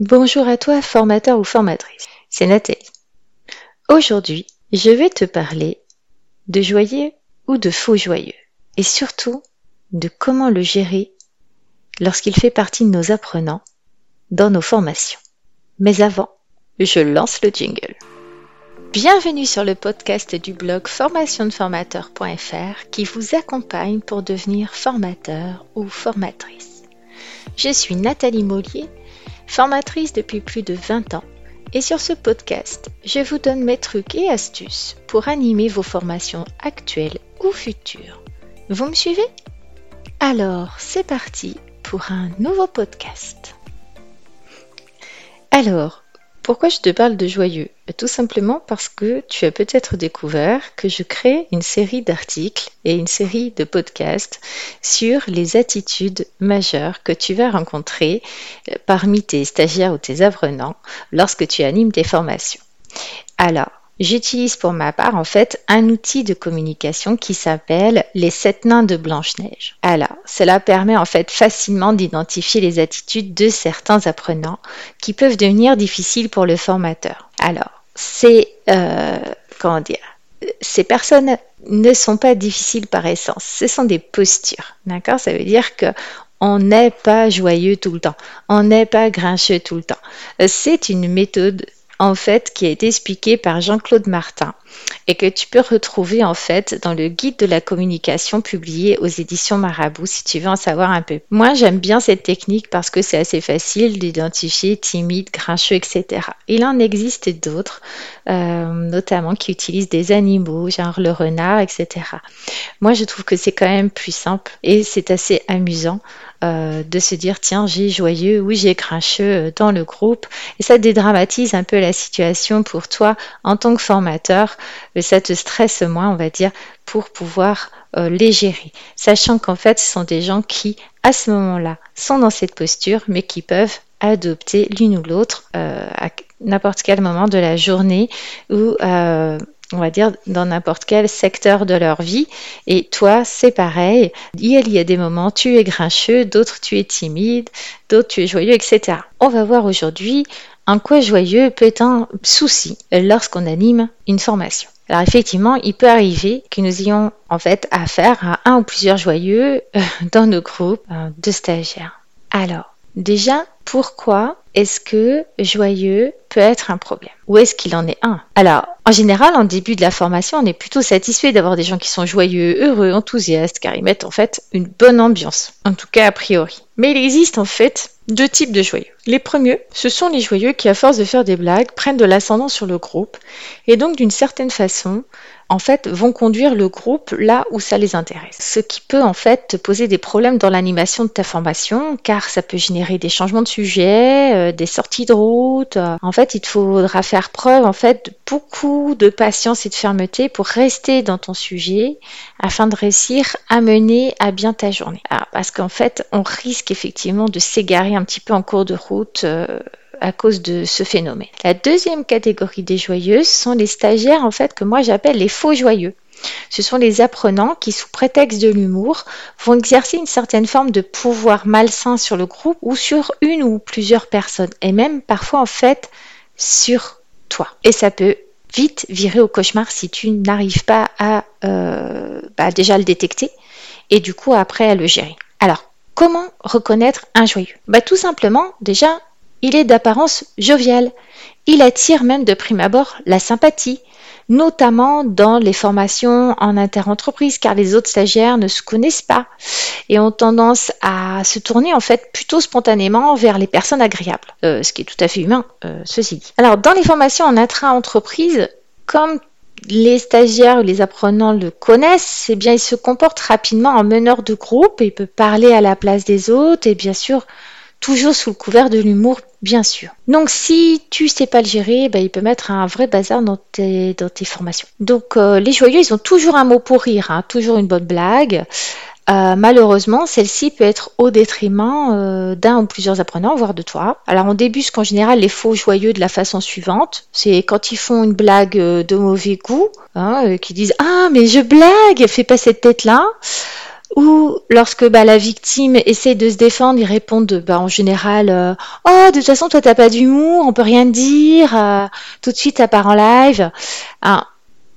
Bonjour à toi, formateur ou formatrice. C'est Nathalie. Aujourd'hui, je vais te parler de joyeux ou de faux joyeux. Et surtout, de comment le gérer lorsqu'il fait partie de nos apprenants dans nos formations. Mais avant, je lance le jingle. Bienvenue sur le podcast du blog formationdeformateur.fr qui vous accompagne pour devenir formateur ou formatrice. Je suis Nathalie Mollier, formatrice depuis plus de 20 ans et sur ce podcast, je vous donne mes trucs et astuces pour animer vos formations actuelles ou futures. Vous me suivez? Alors, c'est parti pour un nouveau podcast. Alors, pourquoi je te parle de joyeux? Tout simplement parce que tu as peut-être découvert que je crée une série d'articles et une série de podcasts sur les attitudes majeures que tu vas rencontrer euh, parmi tes stagiaires ou tes apprenants lorsque tu animes tes formations. Alors, J'utilise pour ma part en fait un outil de communication qui s'appelle les sept nains de Blanche-Neige. Alors, cela permet en fait facilement d'identifier les attitudes de certains apprenants qui peuvent devenir difficiles pour le formateur. Alors, c'est euh, comment dire ces personnes ne sont pas difficiles par essence, ce sont des postures, d'accord? Ça veut dire que on n'est pas joyeux tout le temps, on n'est pas grincheux tout le temps. C'est une méthode en fait qui a été expliqué par Jean-Claude Martin et que tu peux retrouver en fait dans le guide de la communication publié aux éditions Marabout si tu veux en savoir un peu. Moi j'aime bien cette technique parce que c'est assez facile d'identifier timide, grincheux, etc. Il en existe d'autres, euh, notamment qui utilisent des animaux, genre le renard, etc. Moi je trouve que c'est quand même plus simple et c'est assez amusant euh, de se dire tiens j'ai joyeux, oui j'ai grincheux euh, dans le groupe. Et ça dédramatise un peu la situation pour toi en tant que formateur, ça te stresse moins on va dire pour pouvoir euh, les gérer, sachant qu'en fait ce sont des gens qui à ce moment-là sont dans cette posture mais qui peuvent adopter l'une ou l'autre à n'importe quel moment de la journée ou on va dire, dans n'importe quel secteur de leur vie. Et toi, c'est pareil. Il y a des moments, tu es grincheux, d'autres, tu es timide, d'autres, tu es joyeux, etc. On va voir aujourd'hui en quoi joyeux peut être un souci lorsqu'on anime une formation. Alors effectivement, il peut arriver que nous ayons en fait affaire à un ou plusieurs joyeux euh, dans nos groupes euh, de stagiaires. Alors, déjà, pourquoi est-ce que joyeux peut être un problème? Ou est-ce qu'il en est un? Alors, en général, en début de la formation, on est plutôt satisfait d'avoir des gens qui sont joyeux, heureux, enthousiastes, car ils mettent en fait une bonne ambiance, en tout cas a priori. Mais il existe en fait deux types de joyeux. Les premiers, ce sont les joyeux qui, à force de faire des blagues, prennent de l'ascendant sur le groupe et donc d'une certaine façon en fait, vont conduire le groupe là où ça les intéresse. Ce qui peut en fait te poser des problèmes dans l'animation de ta formation, car ça peut générer des changements de sujet, euh, des sorties de route. En fait, il te faudra faire preuve en fait de beaucoup de patience et de fermeté pour rester dans ton sujet afin de réussir à mener à bien ta journée. Ah, parce qu'en fait, on risque effectivement de s'égarer un petit peu en cours de route. Euh, à cause de ce phénomène. La deuxième catégorie des joyeuses sont les stagiaires en fait que moi j'appelle les faux joyeux. Ce sont les apprenants qui, sous prétexte de l'humour, vont exercer une certaine forme de pouvoir malsain sur le groupe ou sur une ou plusieurs personnes, et même parfois en fait sur toi. Et ça peut vite virer au cauchemar si tu n'arrives pas à euh, bah, déjà le détecter et du coup après à le gérer. Alors, comment reconnaître un joyeux? Bah, Tout simplement, déjà, il est d'apparence jovial. Il attire même de prime abord la sympathie, notamment dans les formations en interentreprise, car les autres stagiaires ne se connaissent pas et ont tendance à se tourner en fait plutôt spontanément vers les personnes agréables, euh, ce qui est tout à fait humain, euh, ceci dit. Alors dans les formations en intra-entreprise, comme les stagiaires ou les apprenants le connaissent, eh bien il se comporte rapidement en meneur de groupe il peut parler à la place des autres et bien sûr toujours sous le couvert de l'humour, bien sûr. Donc si tu sais pas le gérer, bah, il peut mettre un vrai bazar dans tes, dans tes formations. Donc euh, les joyeux, ils ont toujours un mot pour rire, hein, toujours une bonne blague. Euh, malheureusement, celle-ci peut être au détriment euh, d'un ou plusieurs apprenants, voire de toi. Alors on débusque en général les faux joyeux de la façon suivante. C'est quand ils font une blague de mauvais goût, hein, qui disent Ah mais je blague, fais pas cette tête-là Ou lorsque bah, la victime essaie de se défendre, ils répondent bah, en général euh, Oh, de toute façon, toi, t'as pas d'humour, on peut rien dire, euh, tout de suite, à part en live.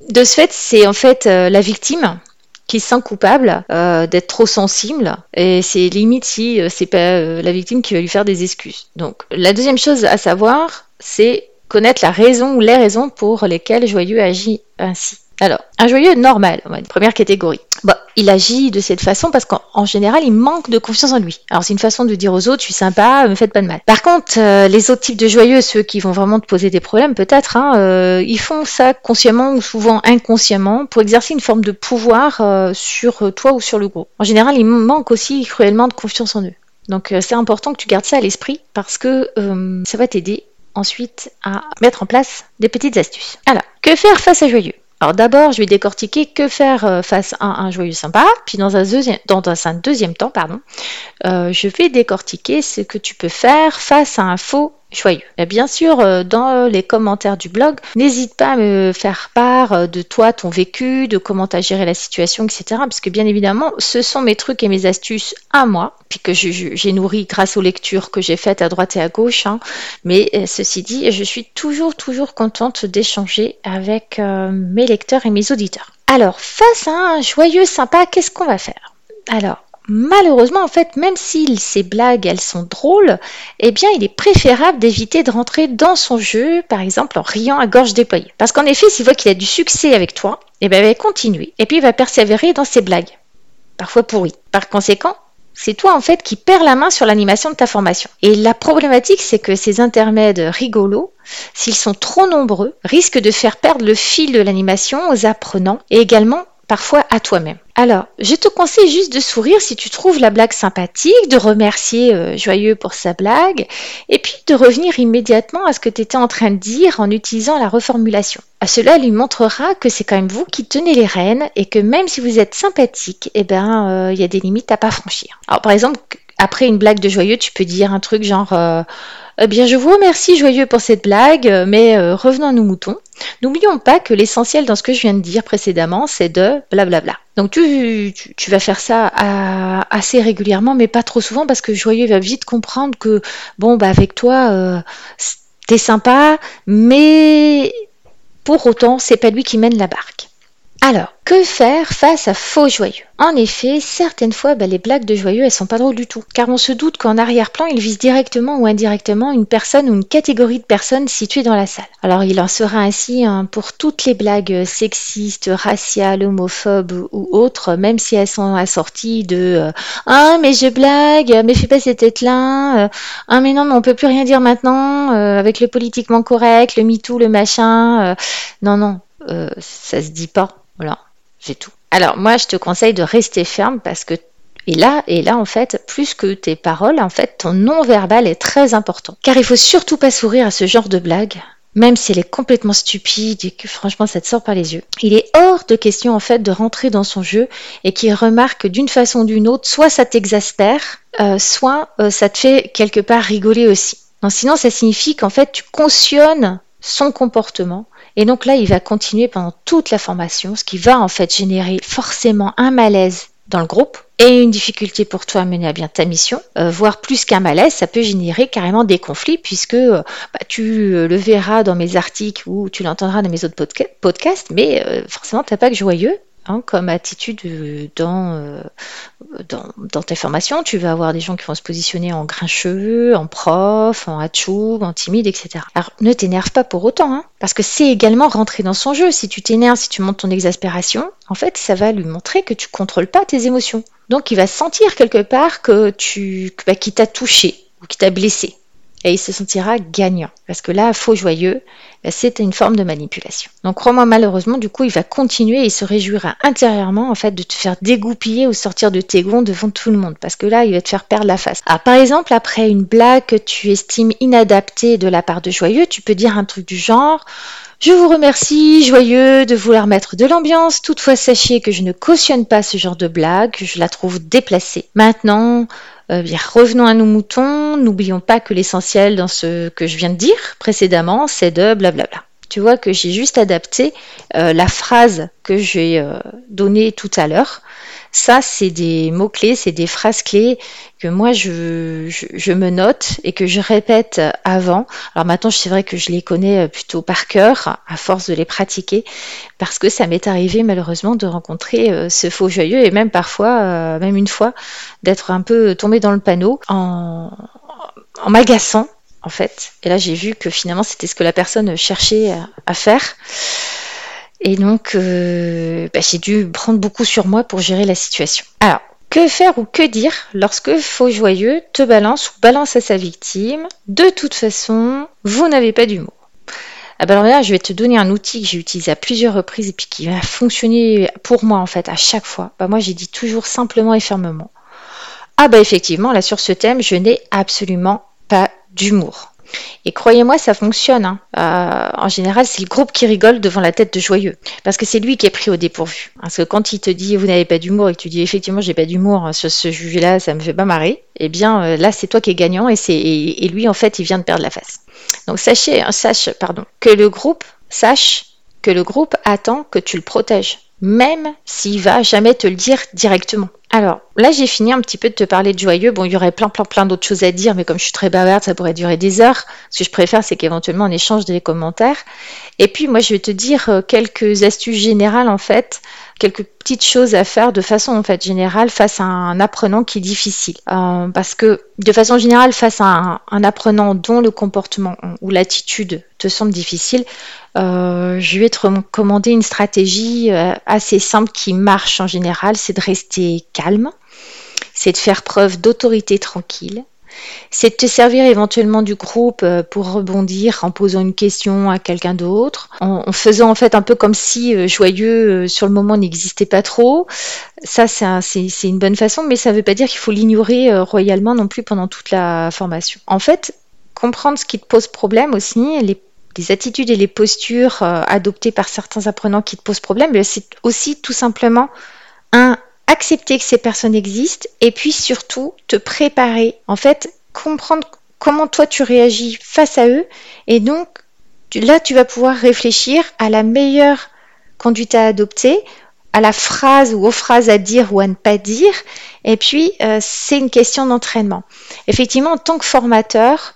de ce fait, c'est en fait euh, la victime qui se sent coupable d'être trop sensible et c'est limite si c'est pas la victime qui va lui faire des excuses. Donc, la deuxième chose à savoir, c'est connaître la raison ou les raisons pour lesquelles Joyeux agit ainsi. Alors, un joyeux normal, première catégorie. Bah, il agit de cette façon parce qu'en général, il manque de confiance en lui. Alors, c'est une façon de dire aux autres, je suis sympa, me faites pas de mal. Par contre, euh, les autres types de joyeux, ceux qui vont vraiment te poser des problèmes, peut-être, hein, euh, ils font ça consciemment ou souvent inconsciemment pour exercer une forme de pouvoir euh, sur toi ou sur le groupe. En général, ils manquent aussi cruellement de confiance en eux. Donc, c'est important que tu gardes ça à l'esprit parce que ça va t'aider ensuite à mettre en place des petites astuces. Alors, que faire face à joyeux? Alors d'abord, je vais décortiquer que faire euh, face à un joyeux sympa, puis dans un deuxième, temps, pardon, euh, je vais décortiquer ce que tu peux faire face à un faux joyeux. Et bien sûr, euh, dans les commentaires du blog, n'hésite pas à me faire part de toi, ton vécu, de comment tu as géré la situation, etc. Parce que bien évidemment, ce sont mes trucs et mes astuces à moi, puis que j'ai nourri grâce aux lectures que j'ai faites à droite et à gauche. Hein. Mais ceci dit, je suis toujours, toujours contente d'échanger avec mes lecteurs et mes auditeurs. Alors, face à un joyeux sympa, qu'est-ce qu'on va faire? Alors, malheureusement, en fait, même si ces blagues, elles sont drôles, eh bien, il est préférable d'éviter de rentrer dans son jeu, par exemple, en riant à gorge déployée. Parce qu'en effet, s'il voit qu'il a du succès avec toi, eh bien, il va continuer. Et puis, il va persévérer dans ses blagues. Parfois pourries. Par conséquent, c'est toi en fait qui perds la main sur l'animation de ta formation. Et la problématique, c'est que ces intermèdes rigolos, s'ils sont trop nombreux, risquent de faire perdre le fil de l'animation aux apprenants et également parfois à toi-même. Alors, je te conseille juste de sourire si tu trouves la blague sympathique, de remercier euh, Joyeux pour sa blague, et puis de revenir immédiatement à ce que tu étais en train de dire en utilisant la reformulation. À cela lui montrera que c'est quand même vous qui tenez les rênes et que même si vous êtes sympathique, eh ben, euh, il y a des limites à pas franchir. Alors, par exemple, après une blague de Joyeux, tu peux dire un truc genre euh, eh bien, je vous remercie, Joyeux, pour cette blague, mais euh, revenons à nos moutons. N'oublions pas que l'essentiel dans ce que je viens de dire précédemment, c'est de blablabla. Donc, tu, tu, vas faire ça assez régulièrement, mais pas trop souvent, parce que Joyeux va vite comprendre que, bon, bah, avec toi, euh, t'es sympa, mais pour autant, c'est pas lui qui mène la barque. Alors, que faire face à faux joyeux? En effet, certaines fois, bah, les blagues de joyeux, elles sont pas drôles du tout, car on se doute qu'en arrière-plan, ils visent directement ou indirectement une personne ou une catégorie de personnes situées dans la salle. Alors, il en sera ainsi hein, pour toutes les blagues sexistes, raciales, homophobes ou autres, même si elles sont assorties de euh, ah mais je blague, mais fais pas cette tête-là, euh, ah mais non mais on peut plus rien dire maintenant euh, avec le politiquement correct, le MeToo, le machin, non non, ça se dit pas. Voilà, c'est tout. Alors moi, je te conseille de rester ferme parce que et là, et là, en fait, plus que tes paroles, en fait, ton non-verbal est très important. Car il faut surtout pas sourire à ce genre de blague, même si elle est complètement stupide et que franchement ça te sort par les yeux. Il est hors de question en fait de rentrer dans son jeu et qu'il remarque d'une façon ou d'une autre, soit ça t'exaspère, euh, soit euh, ça te fait quelque part rigoler aussi. Non, sinon ça signifie qu'en fait tu cautionnes son comportement et donc là, il va continuer pendant toute la formation, ce qui va en fait générer forcément un malaise dans le groupe et une difficulté pour toi à mener à bien ta mission, euh, voire plus qu'un malaise, ça peut générer carrément des conflits puisque euh, bah, tu euh, le verras dans mes articles ou tu l'entendras dans mes autres podcasts, mais forcément tu n'as pas que joyeux Hein, comme attitude euh, euh, dans, dans, tes formations. Tu vas avoir des gens qui vont se positionner en grincheux, en prof, en hachou, en timide, etc. Alors ne t'énerve pas pour autant, hein, parce que c'est également rentrer dans son jeu. Si tu t'énerves, si tu montes ton exaspération, en fait, ça va lui montrer que tu contrôles pas tes émotions. Donc il va sentir quelque part que tu, bah, qu'il t'a touché ou qu'il t'a blessé et il se sentira gagnant. Parce que là, faux joyeux, bah, c'est une forme de manipulation. Donc crois-moi, malheureusement, du coup, il va continuer et il se réjouira intérieurement en fait de te faire dégoupiller ou sortir de tes gonds devant tout le monde. Parce que là, il va te faire perdre la face. Ah, par exemple, après une blague que tu estimes inadaptée de la part de joyeux, tu peux dire un truc du genre je vous remercie, joyeux, de vouloir mettre de l'ambiance. Toutefois, sachez que je ne cautionne pas ce genre de blague, je la trouve déplacée. Maintenant, euh, revenons à nos moutons. N'oublions pas que l'essentiel dans ce que je viens de dire précédemment, c'est de blablabla. Tu vois que j'ai juste adapté euh, la phrase que j'ai euh, donnée tout à l'heure. Ça, c'est des mots-clés, c'est des phrases clés que moi, je, je, me note et que je répète avant. Alors maintenant, c'est vrai que je les connais plutôt par cœur, à force de les pratiquer, parce que ça m'est arrivé malheureusement de rencontrer euh, ce faux joyeux et même parfois, euh, même une fois, d'être un peu tombé dans le panneau en, en m'agaçant en fait. Et là, j'ai vu que finalement, c'était ce que la personne cherchait à, faire. Et donc, euh, bah, j'ai dû prendre beaucoup sur moi pour gérer la situation. Alors, que faire ou que dire lorsque faux joyeux te balance ou balance à sa victime? De toute façon, vous n'avez pas d'humour. Ah bah alors là, je vais te donner un outil que j'ai utilisé à plusieurs reprises et puis qui va fonctionner pour moi en fait à chaque fois. Bah moi, j'ai dit toujours simplement et fermement. Ah bah effectivement, là sur ce thème, je n'ai absolument pas d'humour. Et croyez-moi, ça fonctionne. Hein. Euh, en général, c'est le groupe qui rigole devant la tête de joyeux. Parce que c'est lui qui est pris au dépourvu. Parce que quand il te dit vous n'avez pas d'humour et que tu dis effectivement j'ai pas d'humour hein, sur ce sujet-là, ça me fait pas marrer, eh bien euh, là c'est toi qui es gagnant et, c'est, et, lui en fait il vient de perdre la face. Donc sachez, hein, sache pardon, que le groupe sache que le groupe attend que tu le protèges même s'il va jamais te le dire directement. Alors, là, j'ai fini un petit peu de te parler de joyeux. Bon, il y aurait plein, plein, plein d'autres choses à dire, mais comme je suis très bavarde, ça pourrait durer des heures. Ce que je préfère, c'est qu'éventuellement, on échange des commentaires. Et puis, moi, je vais te dire euh, quelques astuces générales, en fait, quelques petites choses à faire de façon, en fait, générale face à un apprenant qui est difficile. Euh, parce que, de façon générale, face à un apprenant dont le comportement ou l'attitude te semble difficile, euh, je vais te recommander une stratégie assez simple qui marche en général, c'est de rester c'est de faire preuve d'autorité tranquille, c'est de te servir éventuellement du groupe euh, pour rebondir en posant une question à quelqu'un d'autre, en, faisant en fait un peu comme si joyeux sur le moment n'existait pas trop. Ça, c'est une bonne façon, mais ça ne veut pas dire qu'il faut l'ignorer royalement non plus pendant toute la formation. En fait, comprendre ce qui te pose problème aussi, les attitudes et les postures euh, adoptées par certains apprenants qui te posent problème, c'est aussi tout simplement un accepter que ces personnes existent et puis surtout te préparer. En fait, comprendre comment toi tu réagis face à eux et donc là tu vas pouvoir réfléchir à la meilleure conduite à adopter, à la phrase ou aux phrases à dire ou à ne pas dire. Et puis euh, c'est une question d'entraînement. Effectivement, en tant que formateur,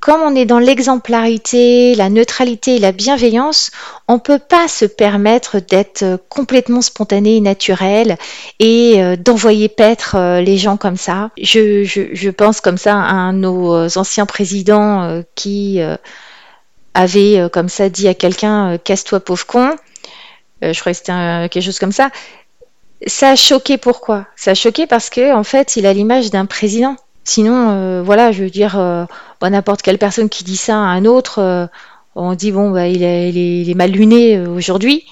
comme on est dans l'exemplarité, la neutralité et la bienveillance, on ne peut pas se permettre d'être complètement spontané et naturel et euh, d'envoyer paître euh, les gens comme ça. Je, pense comme ça à un de nos anciens présidents euh, qui avait comme ça dit à quelqu'un casse-toi pauvre con. je crois que c'était quelque chose comme ça. Ça a choqué pourquoi? Ça a choqué parce que en fait, il a l'image d'un président. Sinon, euh, voilà, je veux dire, euh, bah, n'importe quelle personne qui dit ça à un autre, euh, on dit bon, bah, il, est, mal luné aujourd'hui,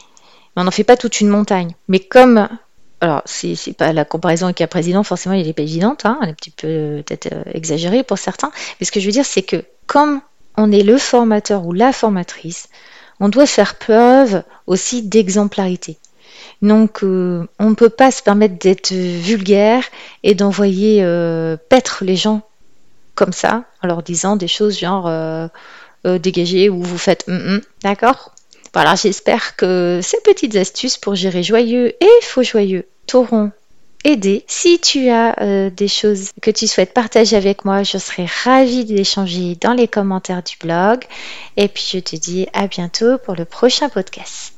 mais on n'en fait pas toute une montagne. Mais comme, alors, c'est, pas la comparaison avec un président, forcément, il n'est pas évidente, hein, elle est un petit peu peut-être exagérée pour certains, mais ce que je veux dire, c'est que comme on est le formateur ou la formatrice, on doit faire preuve aussi d'exemplarité. Donc euh, on ne peut pas se permettre d'être vulgaire et d'envoyer euh, paître les gens comme ça, en leur disant des choses genre euh, dégagez ou vous faites mm, mm, d'accord? Voilà, j'espère que ces petites astuces pour gérer joyeux et faux joyeux t'auront aidé. Si tu as des choses que tu souhaites partager avec moi, je serai ravie d'échanger dans les commentaires du blog. Et puis je te dis à bientôt pour le prochain podcast.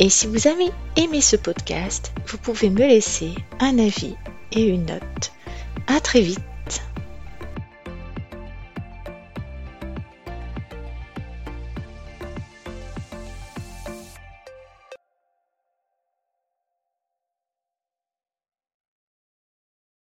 Et si vous avez aimé ce podcast, vous pouvez me laisser un avis et une note. À très vite